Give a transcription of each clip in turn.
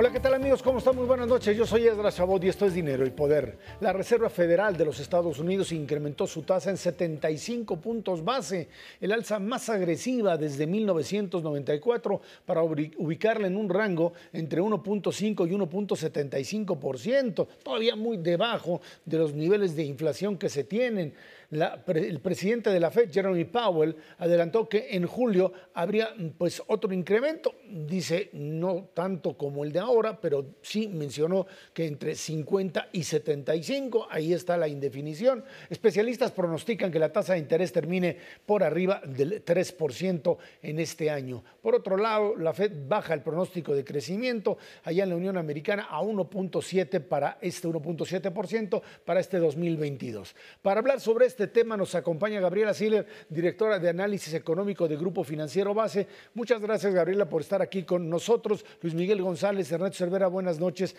Hola, ¿qué tal amigos? ¿Cómo están? Muy buenas noches. Yo soy Edra Chabot y esto es Dinero y Poder. La Reserva Federal de los Estados Unidos incrementó su tasa en 75 puntos base, el alza más agresiva desde 1994 para ubicarla en un rango entre 1.5 y 1.75%, todavía muy debajo de los niveles de inflación que se tienen el presidente de la Fed, Jeremy Powell, adelantó que en julio habría pues otro incremento. Dice no tanto como el de ahora, pero sí mencionó que entre 50 y 75, ahí está la indefinición. Especialistas pronostican que la tasa de interés termine por arriba del 3% en este año. Por otro lado, la Fed baja el pronóstico de crecimiento allá en la Unión Americana a 1.7 para este 1.7% para este 2022. Para hablar sobre este este tema nos acompaña Gabriela Siller, directora de análisis económico de Grupo Financiero Base. Muchas gracias, Gabriela, por estar aquí con nosotros. Luis Miguel González, Ernesto Cervera, buenas noches.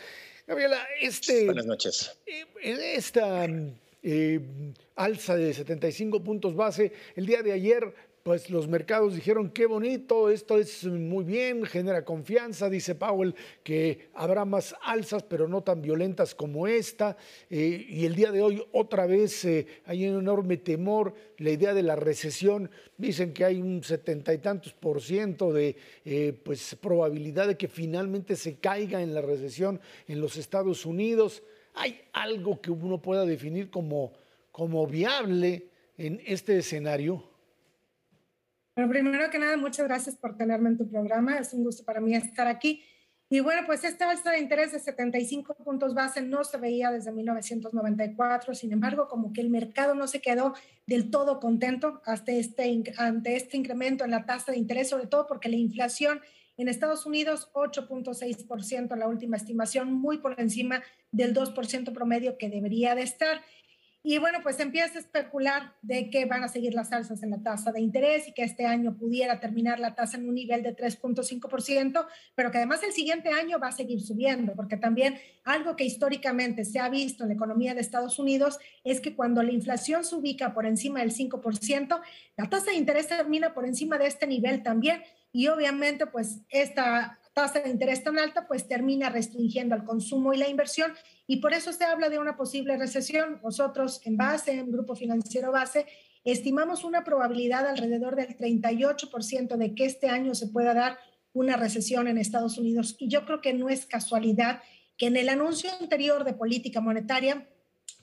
Gabriela, este, buenas noches. Eh, esta eh, alza de 75 puntos base, el día de ayer pues los mercados dijeron, qué bonito, esto es muy bien, genera confianza, dice Powell, que habrá más alzas, pero no tan violentas como esta. Eh, y el día de hoy otra vez eh, hay un enorme temor, la idea de la recesión, dicen que hay un setenta y tantos por ciento de eh, pues, probabilidad de que finalmente se caiga en la recesión en los Estados Unidos. ¿Hay algo que uno pueda definir como, como viable en este escenario? Bueno, primero que nada, muchas gracias por tenerme en tu programa. Es un gusto para mí estar aquí. Y bueno, pues esta alza de interés de 75 puntos base no se veía desde 1994. Sin embargo, como que el mercado no se quedó del todo contento hasta este, ante este incremento en la tasa de interés, sobre todo porque la inflación en Estados Unidos, 8.6%, la última estimación, muy por encima del 2% promedio que debería de estar. Y bueno, pues empieza a especular de que van a seguir las alzas en la tasa de interés y que este año pudiera terminar la tasa en un nivel de 3.5%, pero que además el siguiente año va a seguir subiendo, porque también algo que históricamente se ha visto en la economía de Estados Unidos es que cuando la inflación se ubica por encima del 5%, la tasa de interés termina por encima de este nivel también. Y obviamente, pues esta tasa de interés tan alta, pues termina restringiendo el consumo y la inversión y por eso se habla de una posible recesión. Nosotros en base, en Grupo Financiero Base, estimamos una probabilidad alrededor del 38% de que este año se pueda dar una recesión en Estados Unidos. Y yo creo que no es casualidad que en el anuncio anterior de política monetaria,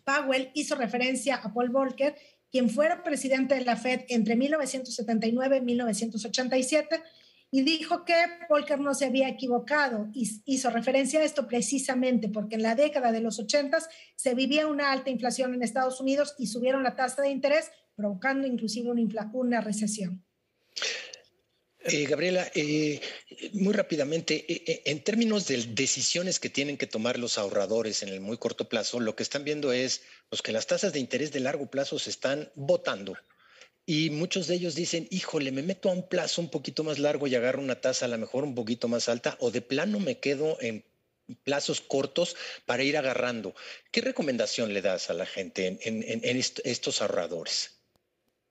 Powell hizo referencia a Paul Volcker, quien fuera presidente de la Fed entre 1979 y 1987 y dijo que Volcker no se había equivocado y hizo referencia a esto precisamente porque en la década de los 80 se vivía una alta inflación en Estados Unidos y subieron la tasa de interés, provocando inclusive una, una recesión. Eh, Gabriela, eh, muy rápidamente, eh, en términos de decisiones que tienen que tomar los ahorradores en el muy corto plazo, lo que están viendo es pues, que las tasas de interés de largo plazo se están botando y muchos de ellos dicen, híjole, me meto a un plazo un poquito más largo y agarro una tasa a lo mejor un poquito más alta, o de plano me quedo en plazos cortos para ir agarrando. ¿Qué recomendación le das a la gente en, estos ahorradores?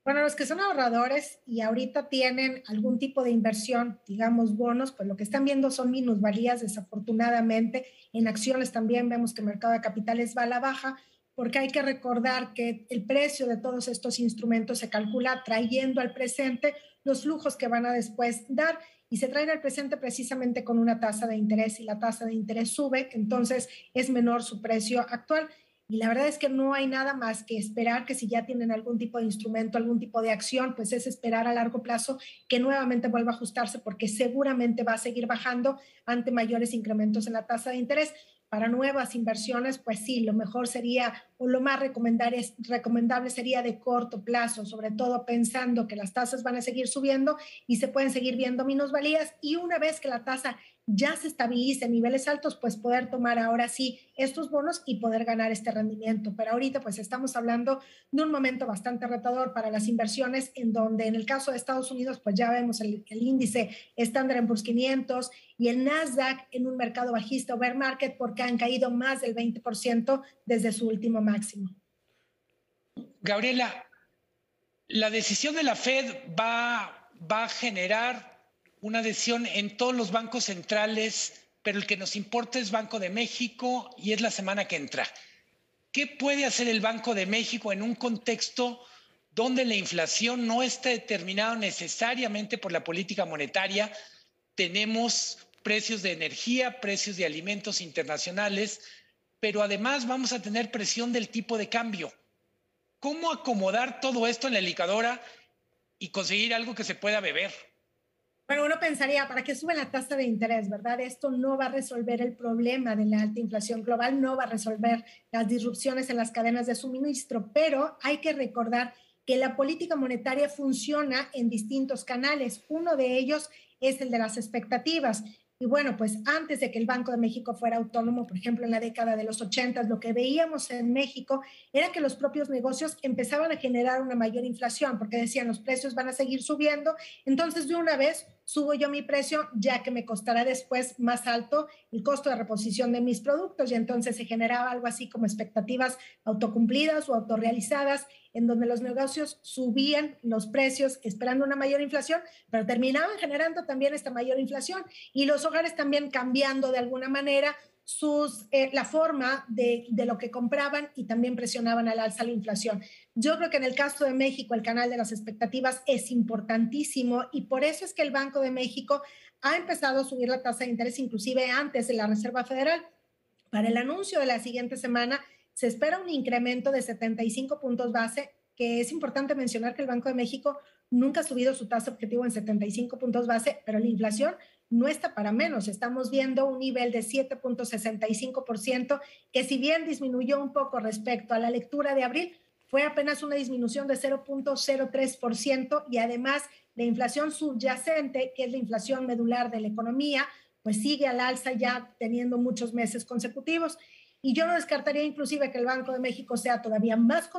Bueno, los que son ahorradores y ahorita tienen algún tipo de inversión, digamos bonos, pues lo que están viendo son minusvalías, desafortunadamente. En acciones también vemos que el mercado de capitales va a la baja, porque hay que recordar que el precio de todos estos instrumentos se calcula trayendo al presente los flujos que van a después dar y se traen al presente precisamente con una tasa de interés y la tasa de interés sube, entonces es menor su precio actual. Y la verdad es que no hay nada más que esperar que si ya tienen algún tipo de instrumento, algún tipo de acción, pues es esperar a largo plazo que nuevamente vuelva a ajustarse porque seguramente va a seguir bajando ante mayores incrementos en la tasa de interés para nuevas inversiones, pues sí, lo mejor sería o lo más recomendable sería de corto plazo, sobre todo pensando que las tasas van a seguir subiendo y se pueden seguir viendo minusvalías. Y una vez que la tasa ya se estabilice en niveles altos, pues poder tomar ahora sí estos bonos y poder ganar este rendimiento. Pero ahorita pues estamos hablando de un momento bastante retador para las inversiones en donde en el caso de Estados Unidos pues ya vemos el, el índice Standard Poor's 500 y el Nasdaq en un mercado bajista o bear market porque han caído más del 20% desde su último máximo. Gabriela, la decisión de la Fed va, va a generar una decisión en todos los bancos centrales pero el que nos importa es Banco de México y es la semana que entra. ¿Qué puede hacer el Banco de México en un contexto donde la inflación no está determinada necesariamente por la política monetaria? Tenemos precios de energía, precios de alimentos internacionales, pero además vamos a tener presión del tipo de cambio. ¿Cómo acomodar todo esto en la licadora y conseguir algo que se pueda beber? Bueno, uno pensaría, ¿para qué sube la tasa de interés, verdad? Esto no va a resolver el problema de la alta inflación global, no va a resolver las disrupciones en las cadenas de suministro, pero hay que recordar que la política monetaria funciona en distintos canales. Uno de ellos es el de las expectativas. Y bueno, pues antes de que el Banco de México fuera autónomo, por ejemplo, en la década de los 80, lo que veíamos en México era que los propios negocios empezaban a generar una mayor inflación, porque decían los precios van a seguir subiendo, entonces de una vez subo yo mi precio, ya que me costará después más alto el costo de reposición de mis productos, y entonces se generaba algo así como expectativas autocumplidas o autorrealizadas en donde los negocios subían los precios esperando una mayor inflación, pero terminaban generando también esta mayor inflación y los hogares también cambiando de alguna manera sus, eh, la forma de, de, lo que compraban y también presionaban al alza la inflación. Yo creo que en el caso de México el canal de las expectativas es importantísimo y por eso es que el Banco de México ha empezado a subir la tasa de interés inclusive antes de la Reserva Federal. Para el anuncio de la siguiente semana se espera un incremento de 75 puntos base, que es importante mencionar que el Banco de México nunca ha subido su tasa objetivo en 75 puntos base, pero la inflación no está para menos. Estamos viendo un nivel de 7.65%, que si bien disminuyó un poco respecto a la lectura de abril, fue apenas una disminución de 0.03% y además la inflación subyacente, que es la inflación medular de la economía, pues sigue al alza ya teniendo muchos meses consecutivos. Y yo no descartaría inclusive que el Banco de México sea todavía más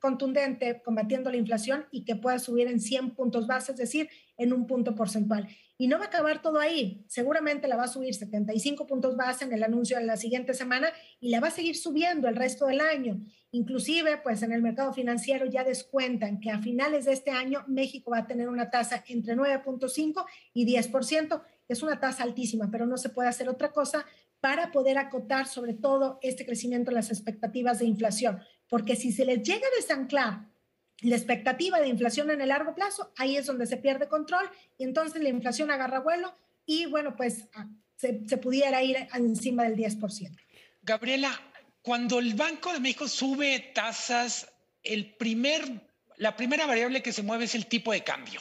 contundente combatiendo la inflación y que pueda subir en 100 puntos base, es decir, en un punto porcentual. Y no va a acabar todo ahí. Seguramente la va a subir 75 puntos base en el anuncio de la siguiente semana y la va a seguir subiendo el resto del año. Inclusive, pues en el mercado financiero ya descuentan que a finales de este año México va a tener una tasa entre 9.5 y 10%. Es una tasa altísima, pero no se puede hacer otra cosa para poder acotar sobre todo este crecimiento en las expectativas de inflación. Porque si se les llega a desanclar la expectativa de inflación en el largo plazo, ahí es donde se pierde control y entonces la inflación agarra vuelo y bueno, pues ah, se, se pudiera ir encima del 10%. Gabriela, cuando el Banco de México sube tasas, el primer, la primera variable que se mueve es el tipo de cambio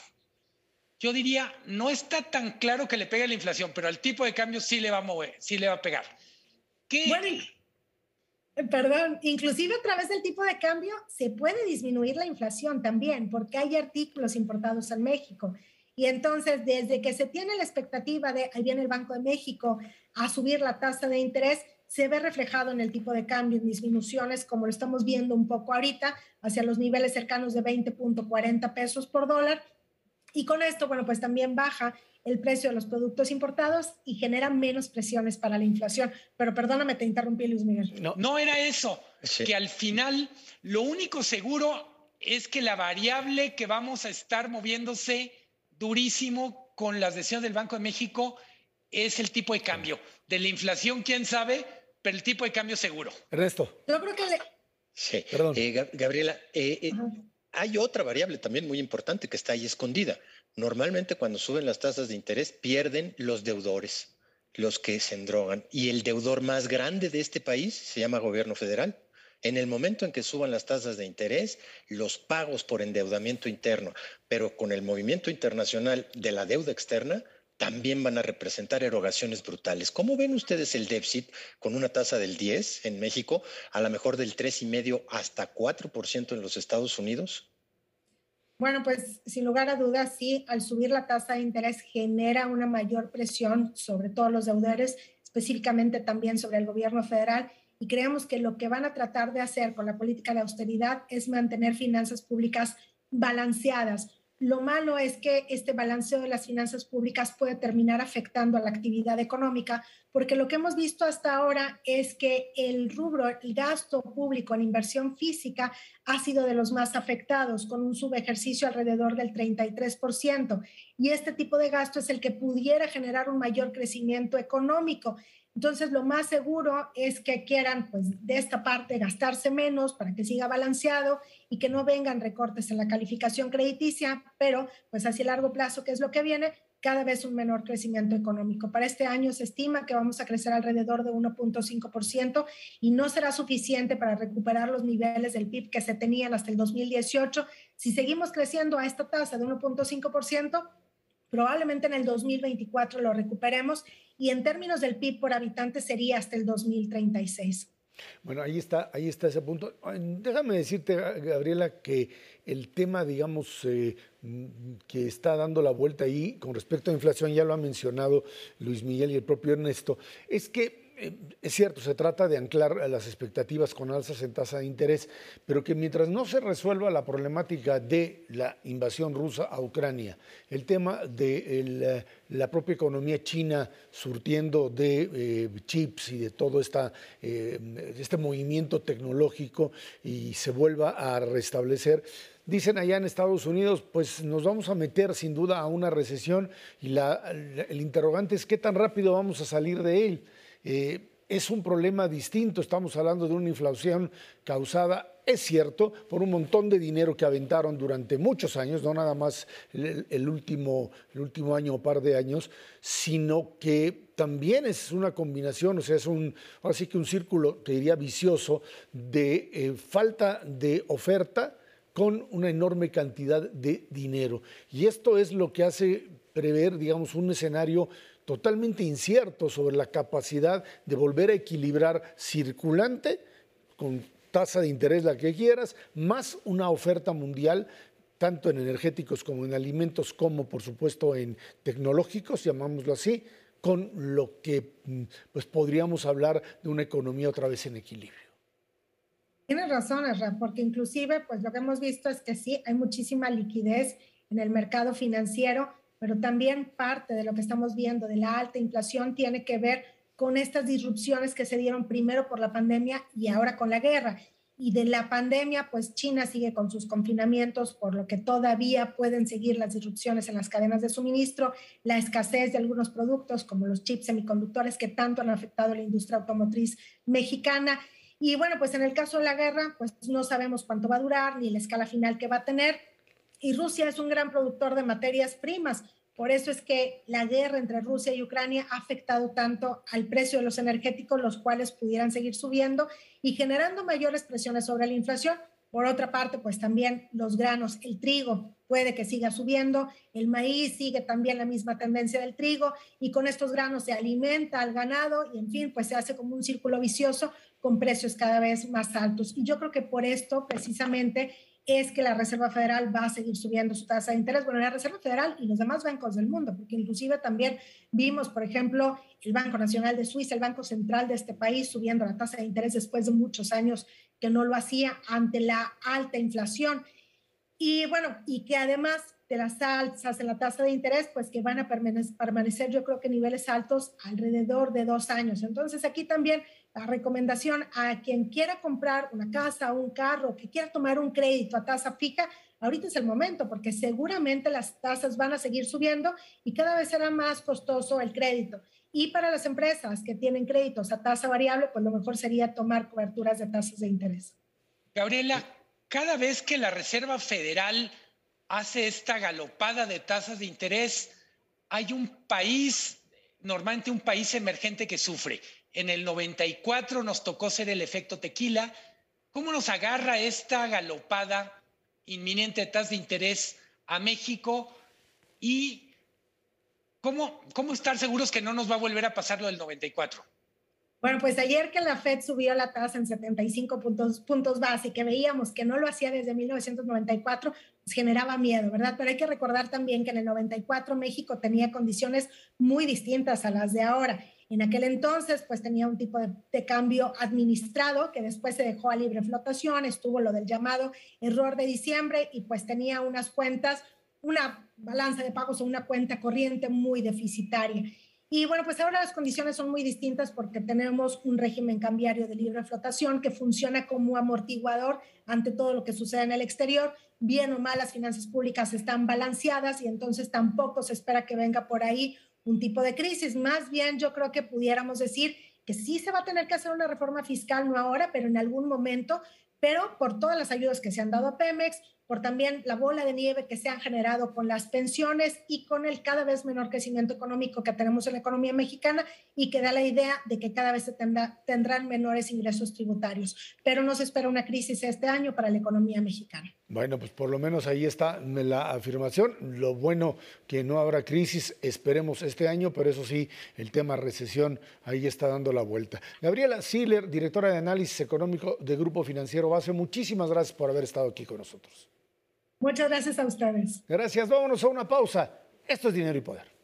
yo diría, no está tan claro que le pegue la inflación, pero al tipo de cambio sí le va a mover, sí le va a pegar. ¿Qué? Eh, perdón, inclusive a través del tipo de cambio se puede disminuir la inflación también, porque hay artículos importados en México. Y entonces, desde que se tiene la expectativa de, ahí viene el Banco de México a subir la tasa de interés, se ve reflejado en el tipo de cambio, en disminuciones, como lo estamos viendo un poco ahorita, hacia los niveles cercanos de 20.40 pesos por dólar, y con esto, bueno, pues también baja el precio de los productos importados y genera menos presiones para la inflación. Pero perdóname, te interrumpí, Luis Miguel. No, no era eso, que al final lo único seguro es que la variable que vamos a estar moviéndose durísimo con las decisiones del Banco de México es el tipo de cambio. De la inflación, quién sabe, pero el tipo de cambio seguro. Ernesto. Yo creo que... Sí, Perdón. Eh, Gabriela, eh, eh hay otra variable también muy importante que está ahí escondida. Normalmente cuando suben las tasas de interés pierden los deudores, los que se endrogan. Y el deudor más grande de este país se llama gobierno federal. En el momento en que suban las tasas de interés, los pagos por endeudamiento interno, pero con el movimiento internacional de la deuda externa, también van a representar erogaciones brutales. ¿Cómo ven ustedes el déficit con una tasa del 10 en México, a lo mejor del 3,5 hasta 4% en los Estados Unidos? Bueno, pues sin lugar a dudas, sí, al subir la tasa de interés genera una mayor presión sobre todos los deudores, específicamente también sobre el gobierno federal. Y creemos que lo que van a tratar de hacer con la política de austeridad es mantener finanzas públicas balanceadas, lo malo es que este balanceo de las finanzas públicas puede terminar afectando a la actividad económica, porque lo que hemos visto hasta ahora es que el rubro, el gasto público en inversión física ha sido de los más afectados, con un subejercicio alrededor del 33%. Y este tipo de gasto es el que pudiera generar un mayor crecimiento económico. Entonces, lo más seguro es que quieran, pues, de esta parte gastarse menos para que siga balanceado y que no vengan recortes en la calificación crediticia, pero, pues, hacia largo plazo, ¿qué es lo que viene? cada vez un menor crecimiento económico. Para este año se estima que vamos a crecer alrededor de 1.5% y no será suficiente para recuperar los niveles del PIB que se tenían hasta el 2018. Si seguimos creciendo a esta tasa de 1.5%, probablemente en el 2024 lo recuperemos y en términos del PIB por habitante sería hasta el 2036. Bueno, ahí está, ahí está ese punto. Déjame decirte, Gabriela, que el tema, digamos, eh, que está dando la vuelta ahí con respecto a inflación, ya lo ha mencionado Luis Miguel y el propio Ernesto, es que es cierto, se trata de anclar las expectativas con alzas en tasa de interés, pero que mientras no se resuelva la problemática de la invasión rusa a Ucrania, el tema de eh, la propia economía china surtiendo de eh, chips y de todo esta, este movimiento tecnológico y se vuelva a restablecer, dicen allá en Estados Unidos, pues nos vamos a meter sin duda a una recesión y el interrogante es qué tan rápido vamos a salir de él. Eh, es un problema distinto, estamos hablando de una inflación causada, es cierto, por un montón de dinero que aventaron durante muchos años, no nada más el, último, el último año o par de años, sino que también es una combinación, o sea, es un, así que un círculo, te diría, vicioso de eh, falta de oferta con una enorme cantidad de dinero. Y esto es lo que hace prever, digamos, un escenario totalmente incierto sobre la capacidad de volver a equilibrar circulante con tasa de interés la que quieras, más una oferta mundial tanto en energéticos como en alimentos, como por supuesto en tecnológicos, llamámoslo así, con lo que mm, pues podríamos hablar de una economía otra vez en equilibrio. Tienes razón, Ezra, porque inclusive pues lo que hemos visto es que sí, hay muchísima liquidez en el mercado financiero, pero también parte de lo que estamos viendo de la alta inflación tiene que ver con estas disrupciones que se dieron primero por la pandemia y ahora con la guerra. Y de la pandemia, pues China sigue con sus confinamientos, por lo que todavía pueden seguir las disrupciones en las cadenas de suministro, la escasez de algunos productos como los chips semiconductores que tanto han afectado a la industria automotriz mexicana. Y bueno, pues en el caso de la guerra, pues no sabemos cuánto va a durar ni la escala final que va a tener y Rusia es un gran productor de materias primas. Por eso es que la guerra entre Rusia y Ucrania ha afectado tanto al precio de los energéticos, los cuales pudieran seguir subiendo y generando mayores presiones sobre la inflación. Por otra parte, pues también los granos, el trigo puede que siga subiendo, el maíz sigue también la misma tendencia del trigo y con estos granos se alimenta al ganado y en fin, pues se hace como un círculo vicioso con precios cada vez más altos. Y yo creo que por esto precisamente es que la Reserva Federal va a seguir subiendo su tasa de interés. Bueno, la Reserva Federal y los demás bancos del mundo, porque inclusive también vimos, por ejemplo, el Banco Nacional de Suiza, el Banco Central de este país, subiendo la tasa de interés después de muchos años que no lo hacía ante la alta inflación. Y bueno, y que además de las alzas en la tasa de interés, pues que van a permanecer, yo creo que niveles altos alrededor de dos años. Entonces aquí también la recomendación a quien quiera comprar una casa un carro, que quiera tomar un crédito a tasa fija, ahorita es el momento porque seguramente las tasas van a seguir subiendo y cada vez será más costoso el crédito. Y para las empresas que tienen créditos a tasa variable, pues lo mejor sería tomar coberturas de tasas de interés. Gabriela, cada vez que la Reserva Federal hace esta galopada de tasas de interés, hay un país, normalmente un país emergente que sufre. En el 94 nos tocó ser el efecto tequila. ¿Cómo nos agarra esta galopada inminente de tasas de interés a México? ¿Y cómo, cómo estar seguros que no nos va a volver a pasar lo del 94? Bueno, pues ayer que la Fed subió la tasa en 75 puntos, puntos base que veíamos que no lo hacía desde 1994, pues generaba miedo, ¿verdad? Pero hay que recordar también que en el 94 México tenía condiciones muy distintas a las de ahora. En aquel entonces, pues tenía un tipo de, cambio administrado que después se dejó a libre flotación, estuvo lo del llamado error de diciembre y pues tenía unas cuentas, una balanza de pagos o una cuenta corriente muy deficitaria. Y bueno, pues ahora las condiciones son muy distintas porque tenemos un régimen cambiario de libre flotación que funciona como amortiguador ante todo lo que sucede en el exterior. Bien o mal, las finanzas públicas están balanceadas y entonces tampoco se espera que venga por ahí un tipo de crisis. Más bien yo creo que pudiéramos decir que sí se va a tener que hacer una reforma fiscal, no ahora, pero en algún momento, pero por todas las ayudas que se han dado a Pemex, por también la bola de nieve que se han generado con las pensiones y con el cada vez menor crecimiento económico que tenemos en la economía mexicana y que da la idea de que cada vez se tendrán menores ingresos tributarios. Pero nos espera una crisis este año para la economía mexicana. Bueno, pues por lo menos ahí está la afirmación. Lo bueno que no habrá crisis, esperemos este año, pero eso sí, el tema recesión ahí está dando la vuelta. Gabriela Siller, directora de análisis económico de Grupo Financiero Base, muchísimas gracias por haber estado aquí con nosotros. Muchas gracias a ustedes. Gracias. Vámonos a una pausa. Esto es Dinero y Poder.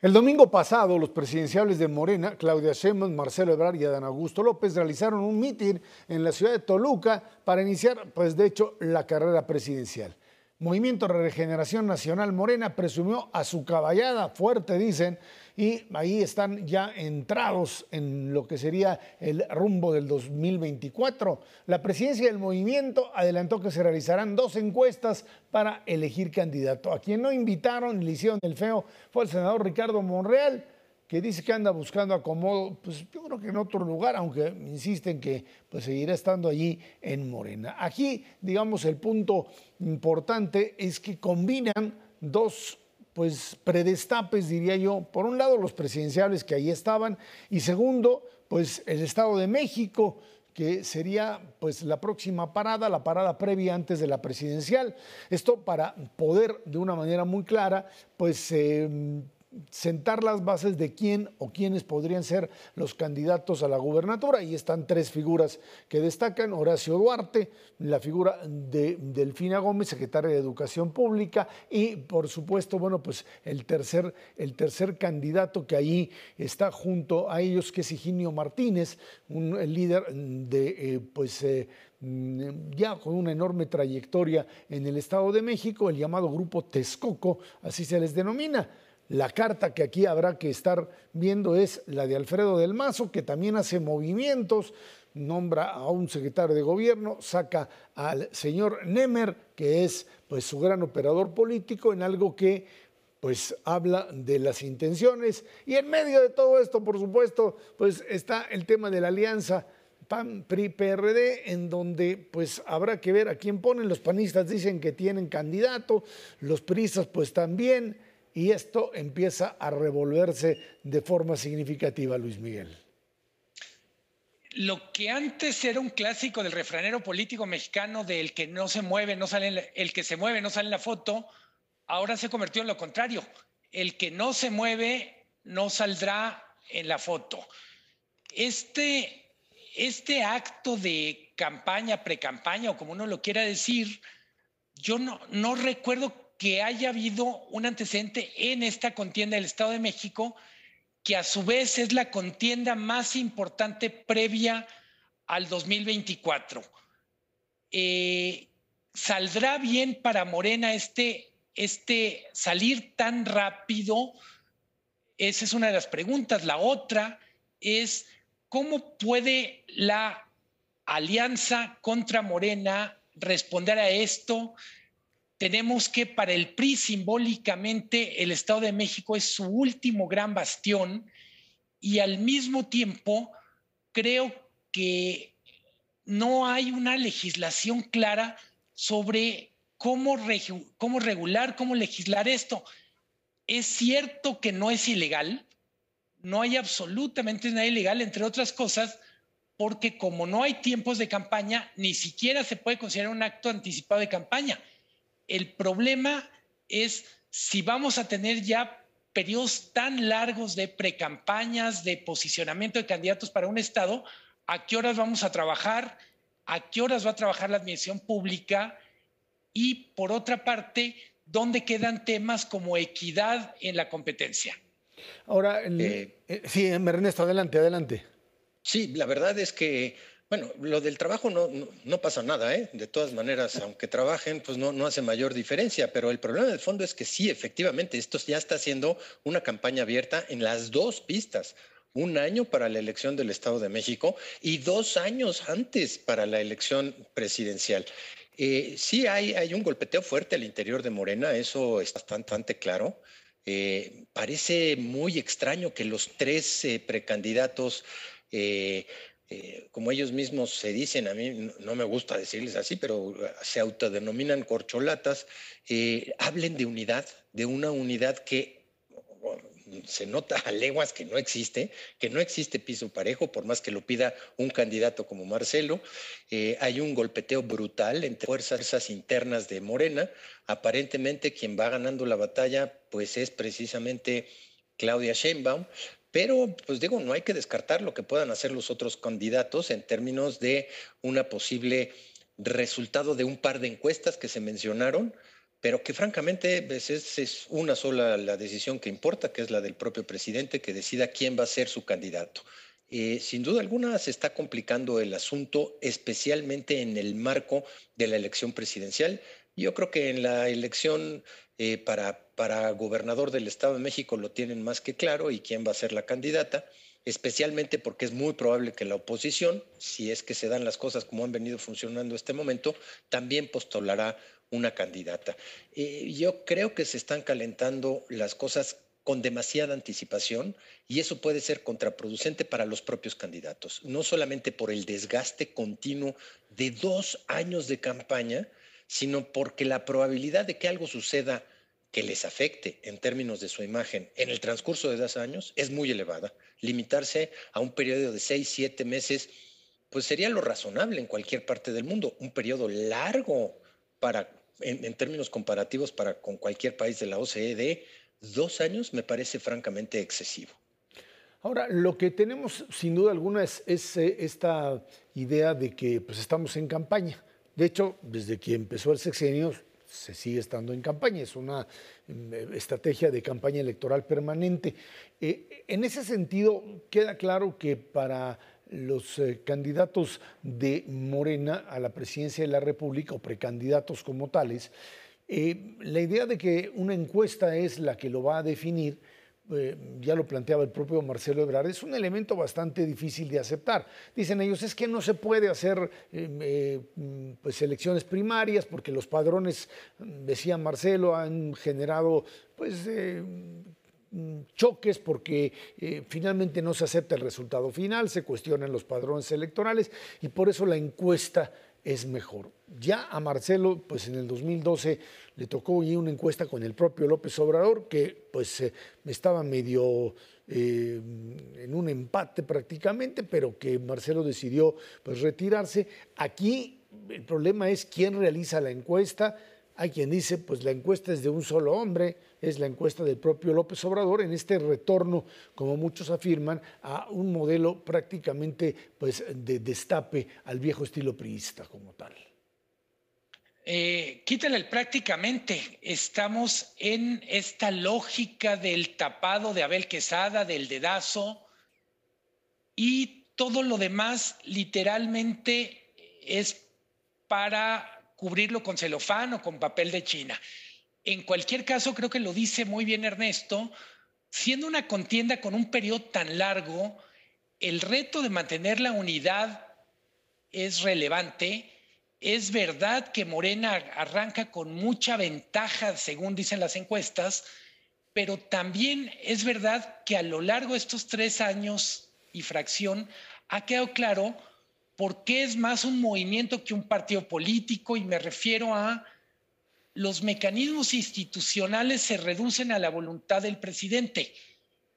El domingo pasado, los presidenciales de Morena, Claudia Sheinbaum, Marcelo Ebrard y Adán Augusto López realizaron un mitin en la ciudad de Toluca para iniciar, pues de hecho, la carrera presidencial. Movimiento Regeneración Nacional Morena presumió a su caballada fuerte, dicen, y ahí están ya entrados en lo que sería el rumbo del 2024. La presidencia del movimiento adelantó que se realizarán dos encuestas para elegir candidato. A quien no invitaron y le hicieron el feo fue el senador Ricardo Monreal que dice que anda buscando acomodo, pues yo creo que en otro lugar, aunque insisten que pues seguirá estando allí en Morena. Aquí, digamos, el punto importante es que combinan dos pues predestapes, diría yo, por un lado los presidenciales que ahí estaban y segundo, pues el Estado de México, que sería pues la próxima parada, la parada previa antes de la presidencial. Esto para poder de una manera muy clara pues eh, sentar las bases de quién o quiénes podrían ser los candidatos a la gubernatura. Ahí están tres figuras que destacan, Horacio Duarte, la figura de Delfina Gómez, secretaria de Educación Pública, y por supuesto, bueno, pues el tercer, el tercer candidato que ahí está junto a ellos, que es Higinio Martínez, un líder de, eh, pues, eh, ya con una enorme trayectoria en el Estado de México, el llamado Grupo Texcoco, así se les denomina. La carta que aquí habrá que estar viendo es la de Alfredo del Mazo, que también hace movimientos, nombra a un secretario de gobierno, saca al señor Nemer, que es pues su gran operador político en algo que pues habla de las intenciones. Y en medio de todo esto, por supuesto, pues está el tema de la alianza PAN PRI PRD en donde pues habrá que ver a quién ponen, los panistas dicen que tienen candidato, los priistas pues también y esto empieza a revolverse de forma significativa, Luis Miguel. Lo que antes era un clásico del refranero político mexicano del que no se mueve, no sale, el que se mueve no sale en la foto, ahora se convirtió en lo contrario. El que no se mueve no saldrá en la foto. Este, este acto de campaña, pre-campaña o como uno lo quiera decir, yo no, no recuerdo que haya habido un antecedente en esta contienda del Estado de México, que a su vez es la contienda más importante previa al 2024. Eh, ¿Saldrá bien para Morena este, este salir tan rápido? Esa es una de las preguntas. La otra es, ¿cómo puede la alianza contra Morena responder a esto? Tenemos que para el PRI simbólicamente el Estado de México es su último gran bastión y al mismo tiempo creo que no hay una legislación clara sobre cómo, cómo regular, cómo legislar esto. Es cierto que no es ilegal, no hay absolutamente nada ilegal, entre otras cosas, porque como no hay tiempos de campaña, ni siquiera se puede considerar un acto anticipado de campaña el problema es si vamos a tener ya periodos tan largos de precampañas, de posicionamiento de candidatos para un Estado, ¿a qué horas vamos a trabajar? ¿A qué horas va a trabajar la administración pública? Y por otra parte, ¿dónde quedan temas como equidad en la competencia? Ahora, eh, eh, sí, Ernesto, adelante, adelante. Sí, la verdad es que bueno, lo del trabajo no, no, pasa nada, ¿eh? De todas maneras, aunque trabajen, pues no, no hace mayor diferencia, pero el problema de fondo es que sí, efectivamente, esto ya está haciendo una campaña abierta en las dos pistas. un año para la elección del Estado de México y dos años antes para la elección presidencial. Eh, sí hay, hay un golpeteo fuerte al interior de Morena, eso es bastante, claro. Eh, parece muy extraño que los tres eh, precandidatos, como ellos mismos se dicen, a mí no me gusta decirles así, pero se autodenominan corcholatas, hablen de unidad, de una unidad que se nota a leguas que no existe, que no existe piso parejo, por más que lo pida un candidato como Marcelo. Eh, hay un golpeteo brutal entre fuerzas internas de Morena. Aparentemente quien va ganando la batalla pues es precisamente Claudia Sheinbaum, pero, pues digo, no hay que descartar lo que puedan hacer los otros candidatos en términos de una posible resultado de un par de encuestas que se mencionaron pero que francamente pues, es, una sola la decisión que importa, que es la del propio presidente, que decida quién va a ser su candidato. Eh, sin duda alguna se está complicando el asunto, especialmente en el marco de la elección presidencial. Yo creo que en la elección eh, para, para gobernador del Estado de México lo tienen más que claro y quién va a ser la candidata especialmente porque es muy probable que la oposición, si es que se dan las cosas como han venido funcionando este momento, también postulará una candidata. Eh, yo creo que se están calentando las cosas con demasiada anticipación y eso puede ser contraproducente para los propios candidatos, no solamente por el desgaste continuo de dos años de campaña, sino porque la probabilidad de que algo suceda que les afecte en términos de su imagen en el transcurso de dos años es muy elevada. Limitarse a un periodo de seis, siete meses, pues sería lo razonable en cualquier parte del mundo. Un periodo largo para en, términos comparativos para con cualquier país de la OCDE, dos años me parece francamente excesivo. Ahora, lo que tenemos sin duda alguna es, eh, esta idea de que pues, estamos en campaña. De hecho, desde que empezó el sexenio se sigue estando en campaña, es una mm, estrategia de campaña electoral permanente. Eh, en ese sentido, queda claro que para los eh, candidatos de Morena a la presidencia de la República o precandidatos como tales, eh, la idea de que una encuesta es la que lo va a definir, eh, ya lo planteaba el propio Marcelo Ebrard, es un elemento bastante difícil de aceptar. Dicen ellos, es que no se puede hacer pues, elecciones primarias porque los padrones, decía Marcelo, han generado pues, Mm, choques porque eh, finalmente no se acepta el resultado final, se cuestionan los padrones electorales y por eso la encuesta es mejor. Ya a Marcelo, pues en el 2012 le tocó y una encuesta con el propio López Obrador, que pues eh, estaba medio eh, en un empate prácticamente, pero que Marcelo decidió pues retirarse. Aquí el problema es quién realiza la encuesta. Hay quien dice, pues la encuesta es de un solo hombre, es la encuesta del propio López Obrador en este retorno, como muchos afirman, a un modelo prácticamente pues, de destape al viejo estilo priista como tal. Eh, quítale el prácticamente. Estamos en esta lógica del tapado de Abel Quesada, del dedazo, y todo lo demás literalmente es para cubrirlo con celofán o con papel de China. En cualquier caso, creo que lo dice muy bien Ernesto, siendo una contienda con un periodo tan largo, el reto de mantener la unidad es relevante. Es verdad que Morena arranca con mucha ventaja, según dicen las encuestas, pero también es verdad que a lo largo de estos tres años y fracción ha quedado claro por qué es más un movimiento que un partido político, y me refiero a los mecanismos institucionales se reducen a la voluntad del presidente.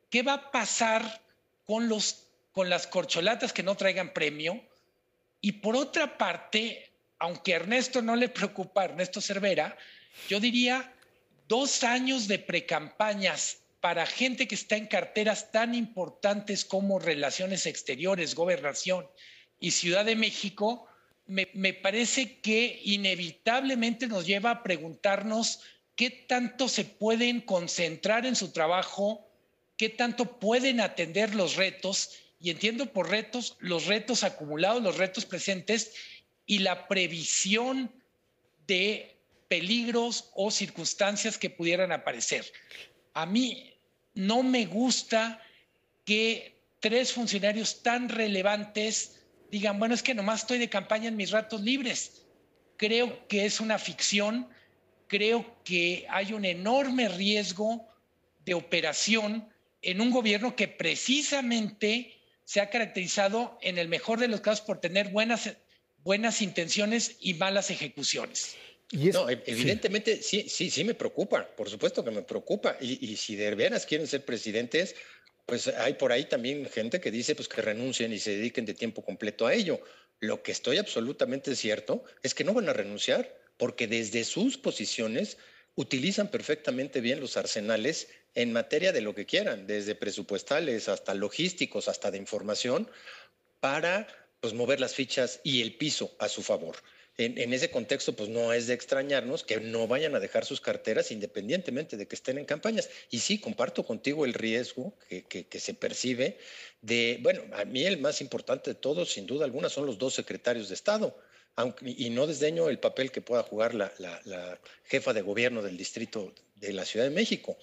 ¿Qué va a pasar con, los, con las corcholatas que no traigan premio? Y por otra parte, aunque a Ernesto no le preocupa, Ernesto Cervera, yo diría dos años de precampañas para gente que está en carteras tan importantes como relaciones exteriores, gobernación y Ciudad de México, me, parece que inevitablemente nos lleva a preguntarnos qué tanto se pueden concentrar en su trabajo, qué tanto pueden atender los retos, y entiendo por retos los retos acumulados, los retos presentes y la previsión de peligros o circunstancias que pudieran aparecer. A mí no me gusta que tres funcionarios tan relevantes digan, bueno, es que nomás estoy de campaña en mis ratos libres. Creo que es una ficción, creo que hay un enorme riesgo de operación en un gobierno que precisamente se ha caracterizado en el mejor de los casos por tener buenas, buenas intenciones y malas ejecuciones. no, evidentemente sí. sí, sí, me preocupa, por supuesto que me preocupa. Y, y, si de veras quieren ser presidentes, pues hay por ahí también gente que dice pues que renuncien y se dediquen de tiempo completo a ello. Lo que estoy absolutamente cierto es que no van a renunciar porque desde sus posiciones utilizan perfectamente bien los arsenales en materia de lo que quieran, desde presupuestales hasta logísticos, hasta de información, para pues, mover las fichas y el piso a su favor. En, ese contexto, pues no es de extrañarnos que no vayan a dejar sus carteras independientemente de que estén en campañas. Y sí, comparto contigo el riesgo que, se percibe de, bueno, a mí el más importante de todos, sin duda alguna, son los dos secretarios de Estado y no desdeño el papel que pueda jugar la, jefa de gobierno del distrito de la Ciudad de México.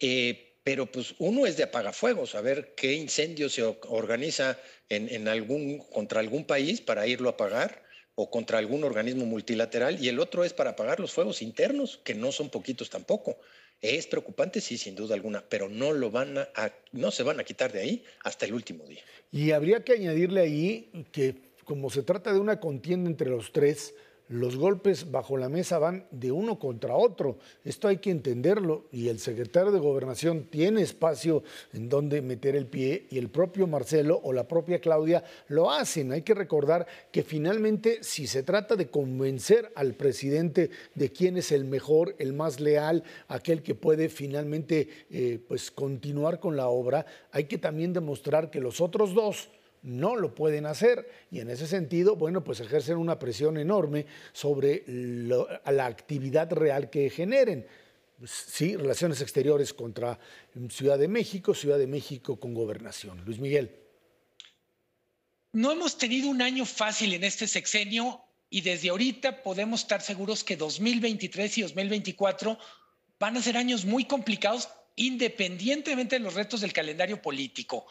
Eh, pero pues uno es de apagafuegos, a ver qué incendio se organiza contra algún país para irlo a apagar o contra algún organismo multilateral y el otro es para apagar los fuegos internos, que no son poquitos tampoco. Es preocupante, sí, sin duda alguna, pero no lo van a, no se van a quitar de ahí hasta el último día. Y habría que añadirle ahí que como se trata de una contienda entre los tres, los golpes bajo la mesa van de uno contra otro. Esto hay que entenderlo y el secretario de gobernación tiene espacio en donde meter el pie y el propio Marcelo o la propia Claudia lo hacen. Hay que recordar que finalmente si se trata de convencer al presidente de quién es el mejor, el más leal, aquel que puede finalmente eh, pues continuar con la obra, hay que también demostrar que los otros dos no lo pueden hacer y en ese sentido, bueno, pues ejercen una presión enorme sobre la actividad real que generen. Sí, relaciones exteriores contra Ciudad de México, Ciudad de México con gobernación. Luis Miguel. No hemos tenido un año fácil en este sexenio y desde ahorita podemos estar seguros que 2023 y 2024 van a ser años muy complicados independientemente de los retos del calendario político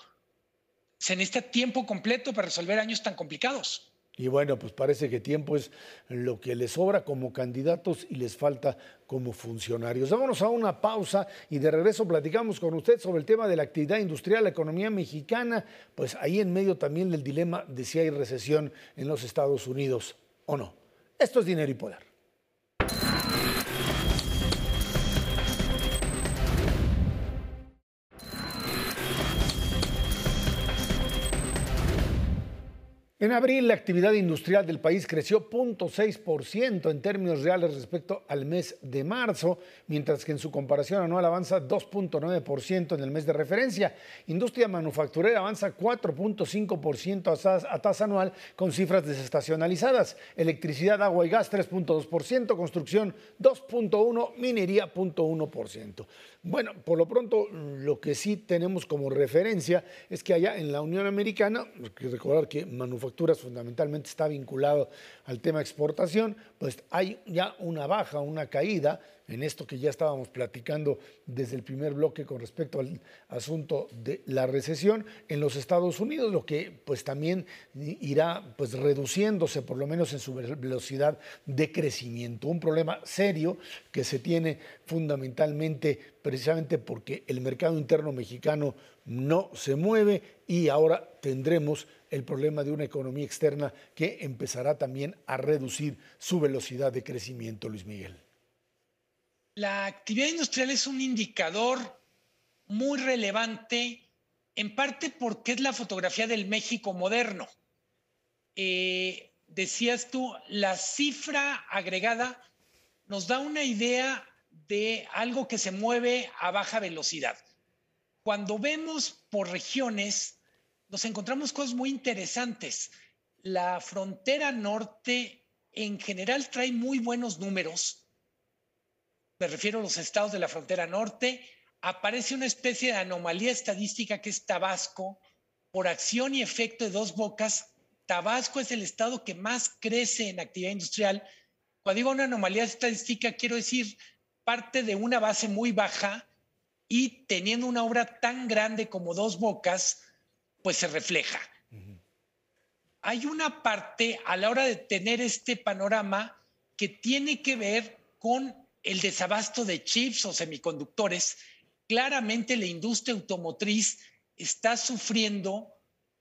se necesita tiempo completo para resolver años tan complicados. Y bueno, pues parece que tiempo es lo que les sobra como candidatos y les falta como funcionarios. Vámonos a una pausa y de regreso platicamos con usted sobre el tema de la actividad industrial, la economía mexicana, pues ahí en medio también del dilema de si hay recesión en los Estados Unidos o no. Esto es dinero y poder. En abril, la actividad industrial del país creció 0.6% en términos reales respecto al mes de marzo, mientras que en su comparación anual avanza 2.9% en el mes de referencia. Industria manufacturera avanza 4.5% a tasa anual con cifras desestacionalizadas. Electricidad, agua y gas 3.2%, construcción 2.1%, minería 0.1%. Bueno, por lo pronto, lo que sí tenemos como referencia es que allá en la Unión Americana, hay que recordar que fundamentalmente está vinculado al tema exportación, pues hay ya una baja, una caída en esto que ya estábamos platicando desde el primer bloque con respecto al asunto de la recesión en los Estados Unidos, lo que pues también irá pues reduciéndose por lo menos en su velocidad de crecimiento. Un problema serio que se tiene fundamentalmente precisamente porque el mercado interno mexicano no se mueve y ahora tendremos el problema de una economía externa que empezará también a reducir su velocidad de crecimiento, Luis Miguel. La actividad industrial es un indicador muy relevante, en parte porque es la fotografía del México moderno. Eh, decías tú, la cifra agregada nos da una idea de algo que se mueve a baja velocidad. Cuando vemos por regiones, nos encontramos cosas muy interesantes. La frontera norte en general trae muy buenos números me refiero a los estados de la frontera norte, aparece una especie de anomalía estadística que es Tabasco. Por acción y efecto de dos bocas, Tabasco es el estado que más crece en actividad industrial. Cuando digo una anomalía estadística, quiero decir parte de una base muy baja y teniendo una obra tan grande como dos bocas, pues se refleja. Hay una parte a la hora de tener este panorama que tiene que ver con el desabasto de chips o semiconductores. Claramente la industria automotriz está sufriendo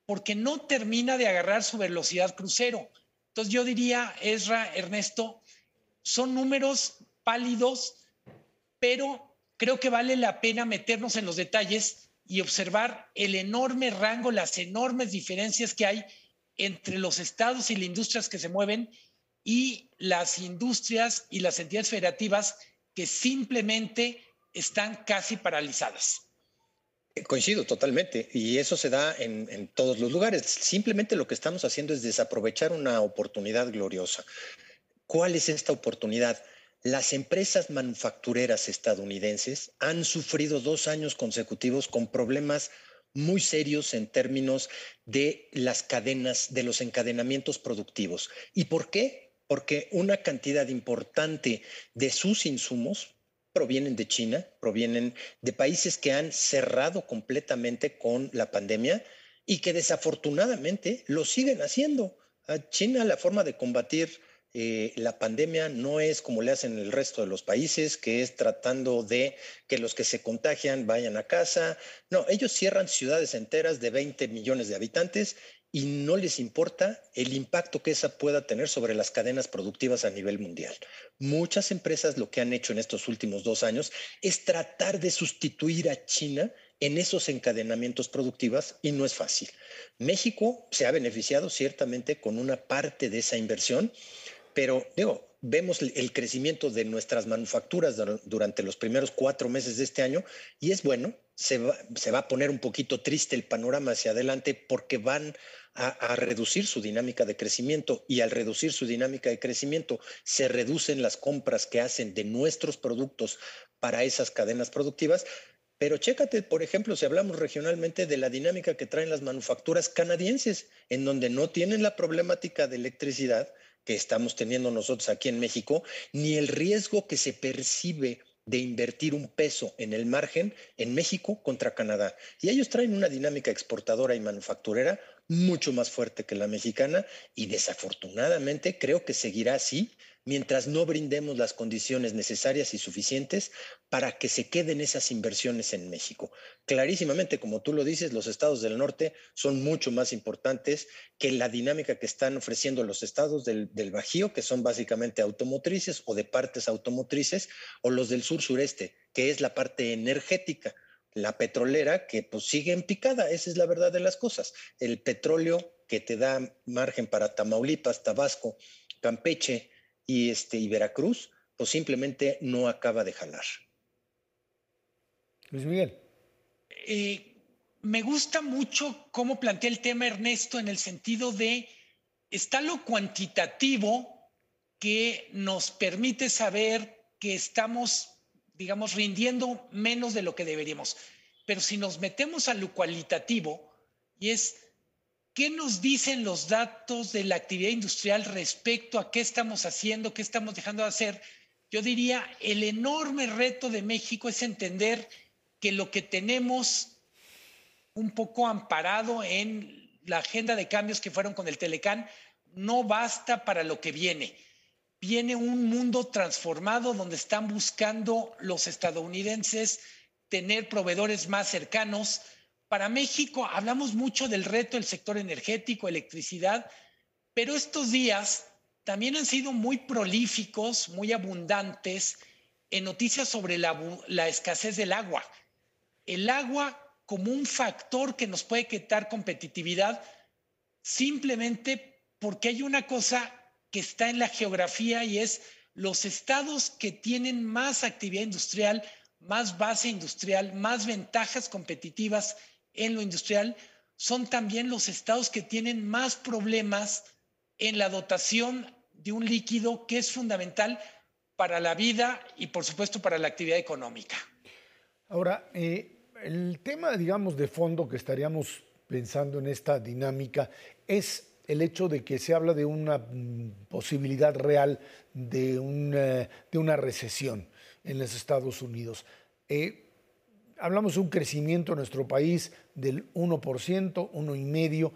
porque no termina de agarrar su velocidad crucero. Entonces yo diría, Ezra, Ernesto, son números pálidos, pero creo que vale la pena meternos en los detalles y observar el enorme rango, las enormes diferencias que hay entre los estados y las industrias que se mueven y las industrias y las entidades federativas que simplemente están casi paralizadas. Coincido totalmente y eso se da en, en, todos los lugares. Simplemente lo que estamos haciendo es desaprovechar una oportunidad gloriosa. ¿Cuál es esta oportunidad? Las empresas manufactureras estadounidenses han sufrido dos años consecutivos con problemas muy serios en términos de las cadenas, de los encadenamientos productivos. ¿Y por qué? Porque una cantidad importante de sus insumos provienen de China, provienen de países que han cerrado completamente con la pandemia y que desafortunadamente lo siguen haciendo. A China la forma de combatir eh, la pandemia no es como le hacen el resto de los países, que es tratando de que los que se contagian vayan a casa. No, ellos cierran ciudades enteras de 20 millones de habitantes y no les importa el impacto que esa pueda tener sobre las cadenas productivas a nivel mundial. Muchas empresas lo que han hecho en estos últimos dos años es tratar de sustituir a China en esos encadenamientos productivos y no es fácil. México se ha beneficiado ciertamente con una parte de esa inversión pero digo, vemos el crecimiento de nuestras manufacturas durante los primeros cuatro meses de este año y es bueno, se va, se va a poner un poquito triste el panorama hacia adelante porque van a, a, reducir su dinámica de crecimiento y al reducir su dinámica de crecimiento se reducen las compras que hacen de nuestros productos para esas cadenas productivas. Pero chécate, por ejemplo, si hablamos regionalmente de la dinámica que traen las manufacturas canadienses, en donde no tienen la problemática de electricidad, que estamos teniendo nosotros aquí en México, ni el riesgo que se percibe de invertir un peso en el margen en México contra Canadá. Y ellos traen una dinámica exportadora y manufacturera mucho más fuerte que la mexicana y desafortunadamente creo que seguirá así mientras no brindemos las condiciones necesarias y suficientes para que se queden esas inversiones en México. Clarísimamente, como tú lo dices, los estados del norte son mucho más importantes que la dinámica que están ofreciendo los estados del, del Bajío, que son básicamente automotrices o de partes automotrices, o los del sur-sureste, que es la parte energética la petrolera que pues sigue en picada, esa es la verdad de las cosas. El petróleo que te da margen para Tamaulipas, Tabasco, Campeche, y, este, y Veracruz, pues simplemente no acaba de jalar. Luis Miguel. Eh, me gusta mucho cómo plantea el tema Ernesto en el sentido de, está lo cuantitativo que nos permite saber que estamos, digamos, rindiendo menos de lo que deberíamos. Pero si nos metemos a lo cualitativo, y es ¿Qué nos dicen los datos de la actividad industrial respecto a qué estamos haciendo, qué estamos dejando de hacer? Yo diría, el enorme reto de México es entender que lo que tenemos un poco amparado en la agenda de cambios que fueron con el Telecán no basta para lo que viene. Viene un mundo transformado donde están buscando los estadounidenses tener proveedores más cercanos, para México hablamos mucho del reto del sector energético, electricidad, pero estos días también han sido muy prolíficos, muy abundantes en noticias sobre la, escasez del agua. El agua como un factor que nos puede quitar competitividad simplemente porque hay una cosa que está en la geografía y es los estados que tienen más actividad industrial, más base industrial, más ventajas competitivas en lo industrial son también los estados que tienen más problemas en la dotación de un líquido que es fundamental para la vida y por supuesto para la actividad económica. Ahora, eh, el tema, digamos, de fondo que estaríamos pensando en esta dinámica es el hecho de que se habla de una mm, posibilidad real de una, de una recesión en los Estados Unidos. Eh, hablamos de un crecimiento en nuestro país del 1%, 1,5%.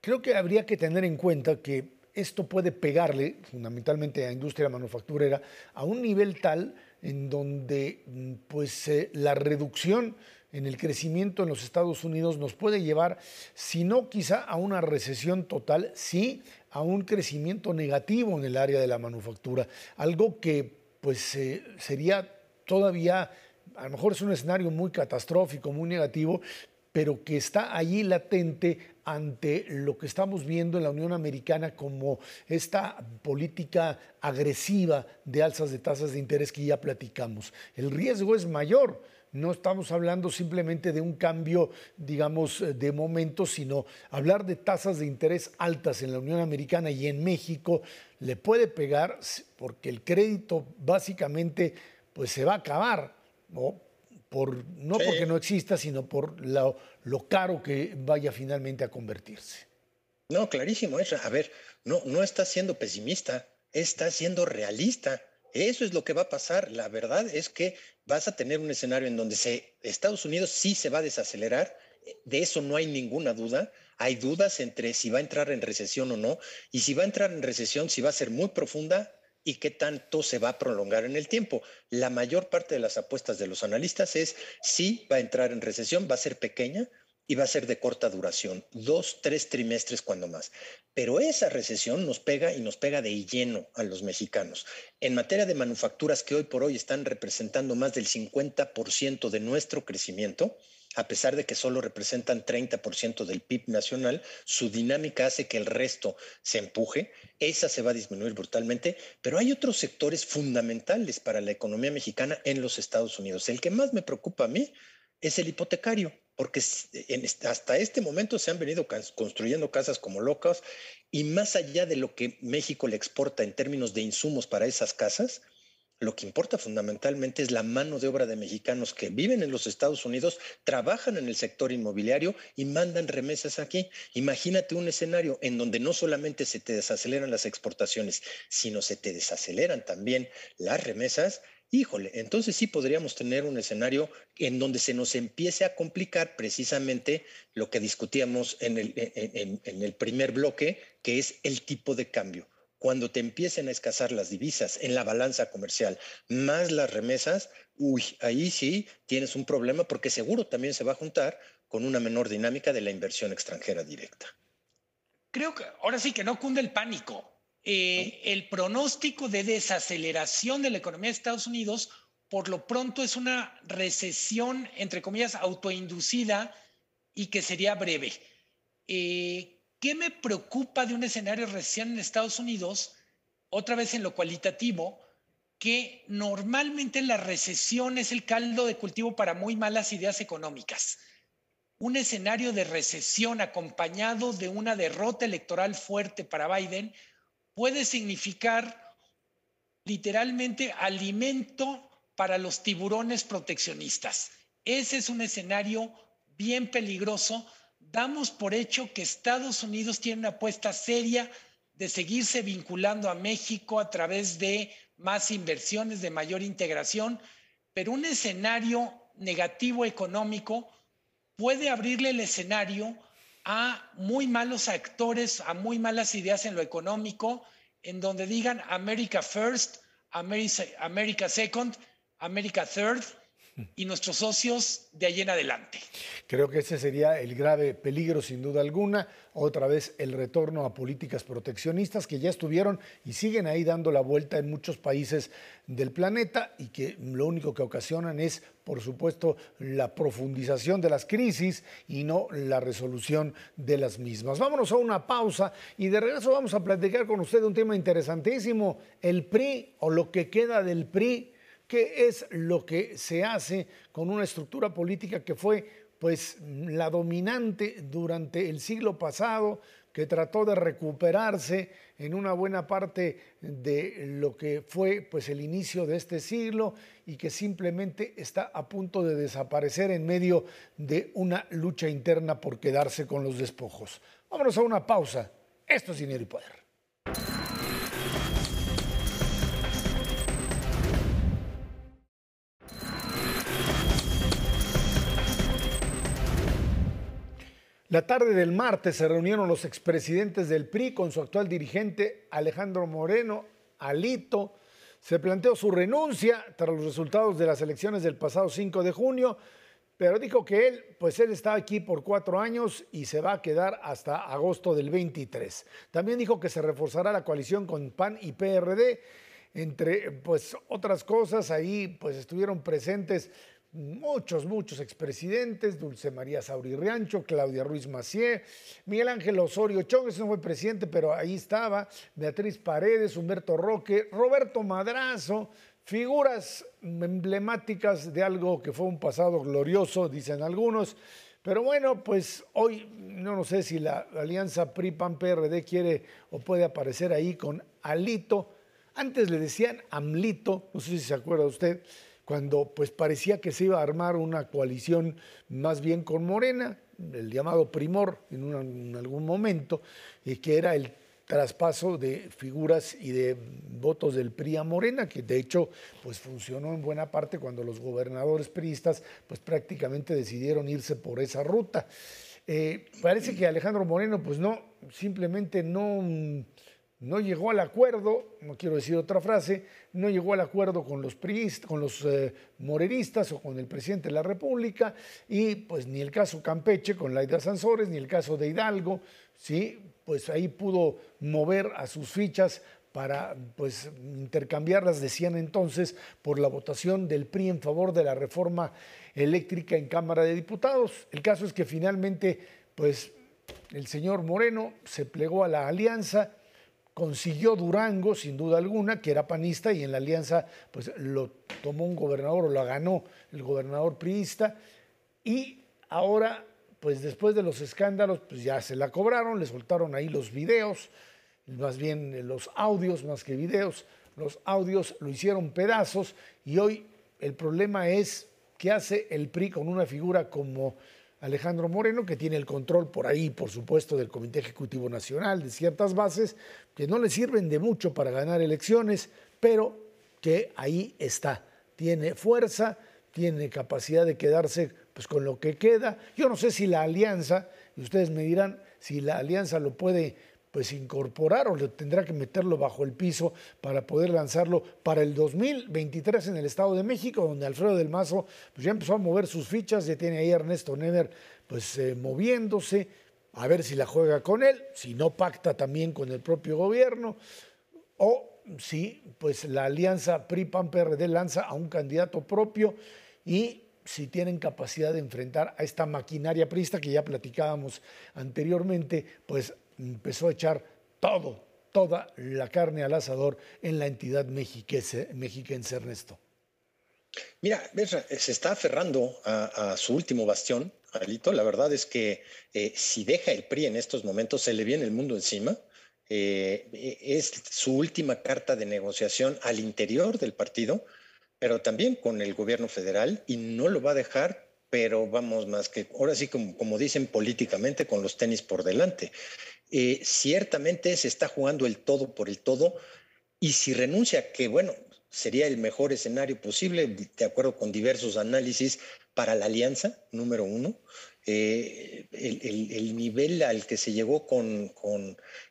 Creo que habría que tener en cuenta que esto puede pegarle fundamentalmente a la industria manufacturera a un nivel tal en donde pues, eh, la reducción en el crecimiento en los Estados Unidos nos puede llevar, si no quizá a una recesión total, sí a un crecimiento negativo en el área de la manufactura, algo que pues eh, sería todavía, a lo mejor es un escenario muy catastrófico, muy negativo, pero que está allí latente ante lo que estamos viendo en la Unión Americana como esta política agresiva de alzas de tasas de interés que ya platicamos. El riesgo es mayor. No estamos hablando simplemente de un cambio, digamos, de momento, sino hablar de tasas de interés altas en la Unión Americana y en México le puede pegar porque el crédito básicamente pues se va a acabar, ¿no? no porque no exista, sino por lo, caro que vaya finalmente a convertirse. No, clarísimo, A ver, no, no está siendo pesimista, está siendo realista. Eso es lo que va a pasar. La verdad es que vas a tener un escenario en donde se, Estados Unidos sí se va a desacelerar. De eso no hay ninguna duda. Hay dudas entre si va a entrar en recesión o no. Y si va a entrar en recesión, si va a ser muy profunda y qué tanto se va a prolongar en el tiempo. La mayor parte de las apuestas de los analistas es si va a entrar en recesión, va a ser pequeña y va a ser de corta duración, dos, tres trimestres cuando más. Pero esa recesión nos pega y nos pega de lleno a los mexicanos. En materia de manufacturas que hoy por hoy están representando más del 50% de nuestro crecimiento, a pesar de que solo representan 30% del PIB nacional, su dinámica hace que el resto se empuje, esa se va a disminuir brutalmente, pero hay otros sectores fundamentales para la economía mexicana en los Estados Unidos. El que más me preocupa a mí es el hipotecario, porque hasta este momento se han venido construyendo casas como locas y más allá de lo que México le exporta en términos de insumos para esas casas, lo que importa fundamentalmente es la mano de obra de mexicanos que viven en los Estados Unidos, trabajan en el sector inmobiliario y mandan remesas aquí. Imagínate un escenario en donde no solamente se te desaceleran las exportaciones, sino se te desaceleran también las remesas. Híjole, entonces sí podríamos tener un escenario en donde se nos empiece a complicar precisamente lo que discutíamos en el, en el primer bloque, que es el tipo de cambio cuando te empiecen a escasar las divisas en la balanza comercial, más las remesas, uy, ahí sí tienes un problema porque seguro también se va a juntar con una menor dinámica de la inversión extranjera directa. Creo que ahora sí que no cunde el pánico. Eh, el pronóstico de desaceleración de la economía de Estados Unidos, por lo pronto, es una recesión, entre comillas, autoinducida y que sería breve. Eh, ¿Qué me preocupa de un escenario recién en Estados Unidos? Otra vez en lo cualitativo, que normalmente la recesión es el caldo de cultivo para muy malas ideas económicas. Un escenario de recesión acompañado de una derrota electoral fuerte para Biden puede significar literalmente alimento para los tiburones proteccionistas. Ese es un escenario bien peligroso damos por hecho que Estados Unidos tiene una apuesta seria de seguirse vinculando a México a través de más inversiones, de mayor integración, pero un escenario negativo económico puede abrirle el escenario a muy malos actores, a muy malas ideas en lo económico, en donde digan America First, America, Second, America Third, y nuestros socios de allí en adelante. Creo que ese sería el grave peligro, sin duda alguna. Otra vez el retorno a políticas proteccionistas que ya estuvieron y siguen ahí dando la vuelta en muchos países del planeta y que lo único que ocasionan es, por supuesto, la profundización de las crisis y no la resolución de las mismas. Vámonos a una pausa y de regreso vamos a platicar con usted un tema interesantísimo, el PRI o lo que queda del PRI qué es lo que se hace con una estructura política que fue pues la dominante durante el siglo pasado, que trató de recuperarse en una buena parte de lo que fue pues el inicio de este siglo y que simplemente está a punto de desaparecer en medio de una lucha interna por quedarse con los despojos. Vámonos a una pausa. Esto es dinero y poder. La tarde del martes se reunieron los expresidentes del PRI con su actual dirigente Alejandro Moreno, Alito. Se planteó su renuncia tras los resultados de las elecciones del pasado 5 de junio, pero dijo que él, pues él está aquí por cuatro años y se va a quedar hasta agosto del 23. También dijo que se reforzará la coalición con PAN y PRD. Entre pues otras cosas, ahí pues estuvieron presentes muchos, muchos expresidentes, Dulce María Sauri Riancho, Claudia Ruiz Macié, Miguel Ángel Osorio Chong, ese no fue presidente, pero ahí estaba, Beatriz Paredes, Humberto Roque, Roberto Madrazo, figuras emblemáticas de algo que fue un pasado glorioso, dicen algunos. Pero bueno, pues hoy no, sé si la, alianza PRI-PAN-PRD quiere o puede aparecer ahí con Alito. Antes le decían Amlito, no sé si se acuerda usted cuando pues parecía que se iba a armar una coalición más bien con Morena, el llamado primor en, algún momento, y que era el traspaso de figuras y de votos del PRI a Morena, que de hecho pues funcionó en buena parte cuando los gobernadores priistas pues prácticamente decidieron irse por esa ruta. Eh, parece que Alejandro Moreno pues no, simplemente no no llegó al acuerdo, no quiero decir otra frase, no llegó al acuerdo con los priistas, con los eh, morenistas o con el presidente de la República y pues ni el caso Campeche con Laida Sansores, ni el caso de Hidalgo, sí, pues ahí pudo mover a sus fichas para pues intercambiarlas, decían entonces, por la votación del PRI en favor de la reforma eléctrica en Cámara de Diputados. El caso es que finalmente pues el señor Moreno se plegó a la alianza consiguió Durango, sin duda alguna, que era panista y en la alianza pues lo tomó un gobernador o lo ganó el gobernador priista. Y ahora pues después de los escándalos pues ya se la cobraron, le soltaron ahí los videos, más bien los audios más que videos, los audios lo hicieron pedazos y hoy el problema es qué hace el PRI con una figura como Alejandro Moreno, que tiene el control por ahí, por supuesto, del Comité Ejecutivo Nacional, de ciertas bases que no le sirven de mucho para ganar elecciones, pero que ahí está. Tiene fuerza, tiene capacidad de quedarse pues, con lo que queda. Yo no sé si la alianza, y ustedes me dirán si la alianza lo puede pues incorporar o tendrá que meterlo bajo el piso para poder lanzarlo para el 2023 en el Estado de México, donde Alfredo del Mazo pues ya empezó a mover sus fichas, ya tiene ahí Ernesto Neder pues eh, moviéndose, a ver si la juega con él, si no pacta también con el propio gobierno, o si pues la alianza PRI-PAN-PRD lanza a un candidato propio y si tienen capacidad de enfrentar a esta maquinaria prista que ya platicábamos anteriormente, pues empezó a echar todo, toda la carne al asador en la entidad mexiquense, mexiquense Ernesto. Mira, se está aferrando a, su último bastión, Alito. La verdad es que eh, si deja el PRI en estos momentos, se le viene el mundo encima. Eh, es su última carta de negociación al interior del partido, pero también con el gobierno federal y no lo va a dejar, pero vamos más que, ahora sí, como, dicen políticamente, con los tenis por delante. Eh, ciertamente se está jugando el todo por el todo y si renuncia, que bueno, sería el mejor escenario posible, de acuerdo con diversos análisis para la alianza, número uno, eh, el, nivel al que se llegó con,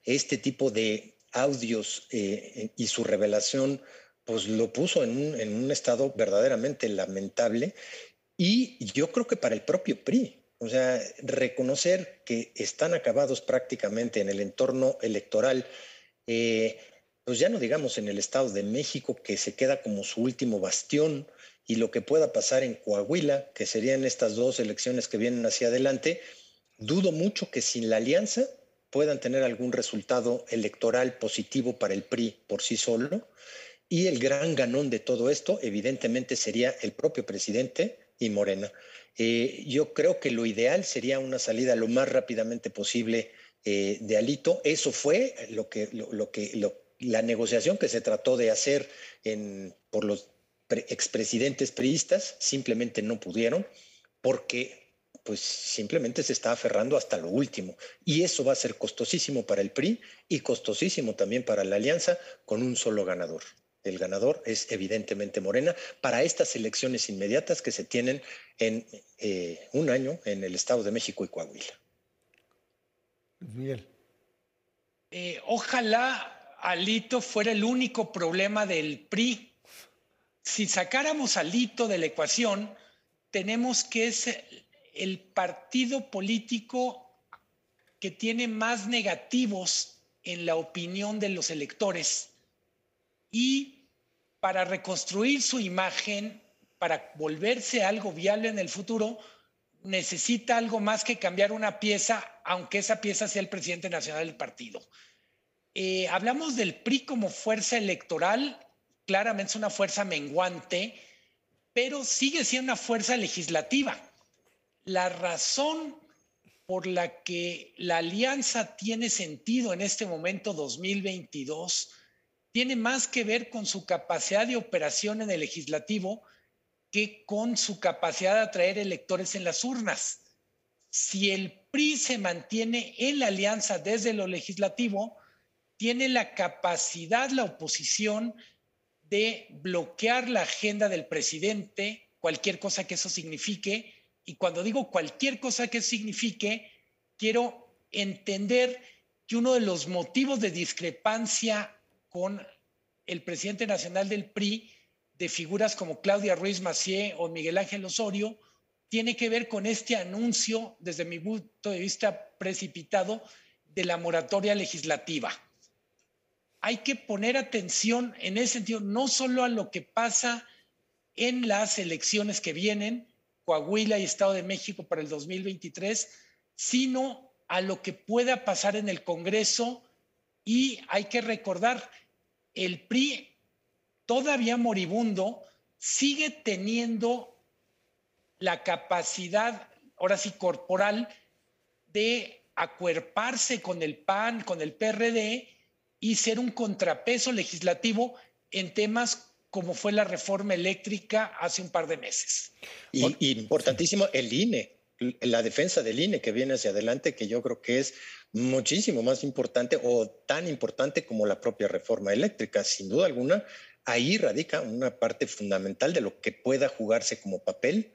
este tipo de audios eh, y su revelación, pues lo puso en un, en un estado verdaderamente lamentable. Y yo creo que para el propio PRI, o sea, reconocer que están acabados prácticamente en el entorno electoral, eh, pues ya no digamos en el Estado de México, que se queda como su último bastión, y lo que pueda pasar en Coahuila, que serían estas dos elecciones que vienen hacia adelante, dudo mucho que sin la alianza puedan tener algún resultado electoral positivo para el PRI por sí solo. Y el gran ganón de todo esto, evidentemente, sería el propio presidente y Morena. Eh, yo creo que lo ideal sería una salida lo más rápidamente posible eh, de Alito. Eso fue lo que, lo, que la negociación que se trató de hacer en, por los expresidentes priistas, simplemente no pudieron porque pues simplemente se está aferrando hasta lo último. Y eso va a ser costosísimo para el PRI y costosísimo también para la alianza con un solo ganador. El ganador es evidentemente Morena para estas elecciones inmediatas que se tienen en eh, un año en el Estado de México y Coahuila. Miguel. Eh, ojalá Alito fuera el único problema del PRI. Si sacáramos a Alito de la ecuación, tenemos que es el partido político que tiene más negativos en la opinión de los electores y para reconstruir su imagen, para volverse algo viable en el futuro, necesita algo más que cambiar una pieza, aunque esa pieza sea el presidente nacional del partido. Eh, hablamos del PRI como fuerza electoral, claramente es una fuerza menguante, pero sigue siendo una fuerza legislativa. La razón por la que la alianza tiene sentido en este momento 2022 tiene más que ver con su capacidad de operación en el legislativo que con su capacidad de atraer electores en las urnas. Si el PRI se mantiene en la alianza desde lo legislativo, tiene la capacidad la oposición de bloquear la agenda del presidente, cualquier cosa que eso signifique. Y cuando digo cualquier cosa que signifique, quiero entender que uno de los motivos de discrepancia con el presidente nacional del PRI de figuras como Claudia Ruiz Macié o Miguel Ángel Osorio tiene que ver con este anuncio, desde mi punto de vista precipitado, de la moratoria legislativa. Hay que poner atención en ese sentido, no solo a lo que pasa en las elecciones que vienen, Coahuila y Estado de México para el 2023, sino a lo que pueda pasar en el Congreso y hay que recordar, el PRI todavía moribundo, sigue teniendo la capacidad, ahora sí, corporal, de acuerparse con el PAN, con el PRD y ser un contrapeso legislativo en temas como fue la reforma eléctrica hace un par de meses. Y, importantísimo, el INE, la defensa del INE que viene hacia adelante, que yo creo que es muchísimo más importante o tan importante como la propia reforma eléctrica, sin duda alguna, ahí radica una parte fundamental de lo que pueda jugarse como papel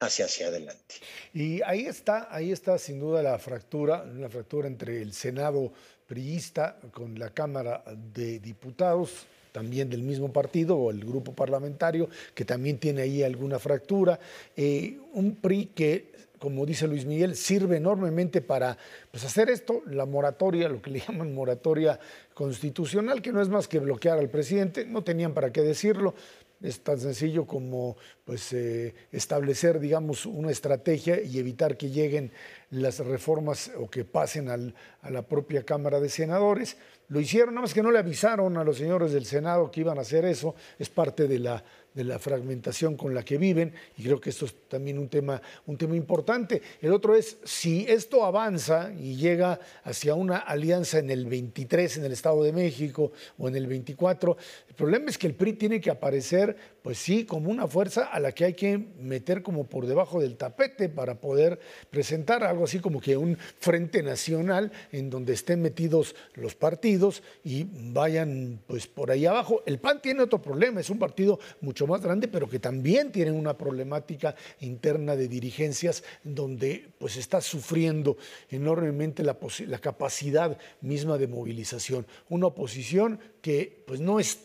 hacia hacia adelante. Y ahí está, ahí está sin duda la fractura, la fractura entre el Senado priista con la Cámara de Diputados también del mismo partido o el grupo parlamentario, que también tiene ahí alguna fractura. Eh, un PRI que como dice Luis Miguel, sirve enormemente para pues, hacer esto, la moratoria, lo que le llaman moratoria constitucional, que no es más que bloquear al presidente, no tenían para qué decirlo, es tan sencillo como pues, eh, establecer, digamos, una estrategia y evitar que lleguen las reformas o que pasen a la propia Cámara de Senadores. Lo hicieron, nada más que no le avisaron a los señores del Senado que iban a hacer eso, es parte de la de la fragmentación con la que viven, y creo que esto es también un tema, un tema importante. El otro es, si esto avanza y llega hacia una alianza en el 23 en el Estado de México o en el 24, el problema es que el PRI tiene que aparecer, pues sí, como una fuerza a la que hay que meter como por debajo del tapete para poder presentar algo así como que un frente nacional en donde estén metidos los partidos y vayan pues por ahí abajo. El PAN tiene otro problema, es un partido mucho más grande, pero que también tienen una problemática interna de dirigencias donde pues está sufriendo enormemente la, capacidad misma de movilización. Una oposición que pues no es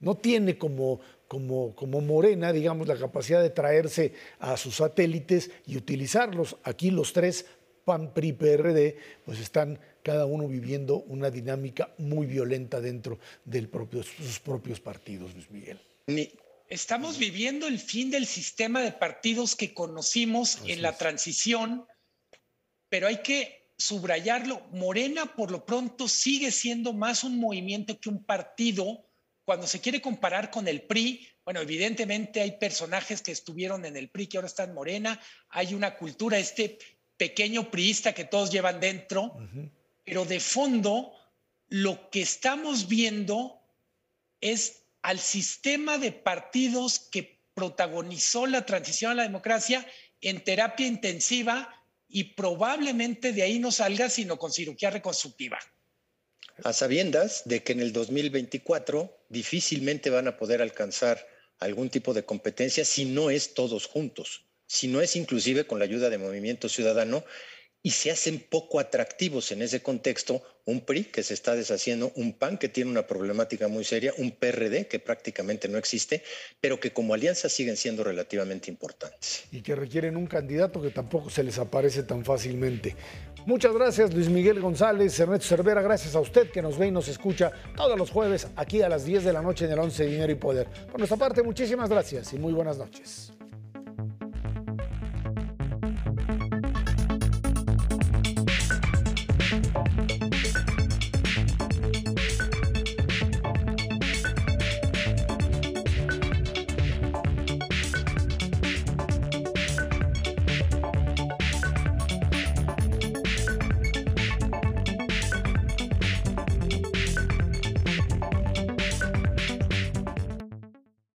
no tiene como, como, como, Morena, digamos, la capacidad de traerse a sus satélites y utilizarlos. Aquí los tres, PAN, PRI, PRD, pues están cada uno viviendo una dinámica muy violenta dentro de sus propios partidos, Luis Miguel. Estamos viviendo el fin del sistema de partidos que conocimos en la transición, pero hay que subrayarlo. Morena, por lo pronto, sigue siendo más un movimiento que un partido. Cuando se quiere comparar con el PRI, bueno, evidentemente hay personajes que estuvieron en el PRI que ahora están en Morena, hay una cultura, este pequeño priista que todos llevan dentro, pero de fondo lo que estamos viendo es al sistema de partidos que protagonizó la transición a la democracia en terapia intensiva y probablemente de ahí no salga sino con cirugía reconstructiva. A sabiendas de que en el 2024 difícilmente van a poder alcanzar algún tipo de competencia si no es todos juntos, si no es inclusive con la ayuda de Movimiento Ciudadano, y se hacen poco atractivos en ese contexto un PRI que se está deshaciendo, un PAN que tiene una problemática muy seria, un PRD que prácticamente no existe, pero que como alianza siguen siendo relativamente importantes. Y que requieren un candidato que tampoco se les aparece tan fácilmente. Muchas gracias Luis Miguel González, Ernesto Cervera, gracias a usted que nos ve y nos escucha todos los jueves aquí a las 10 de la noche en el 11 Dinero y Poder. Por nuestra parte, muchísimas gracias y muy buenas noches.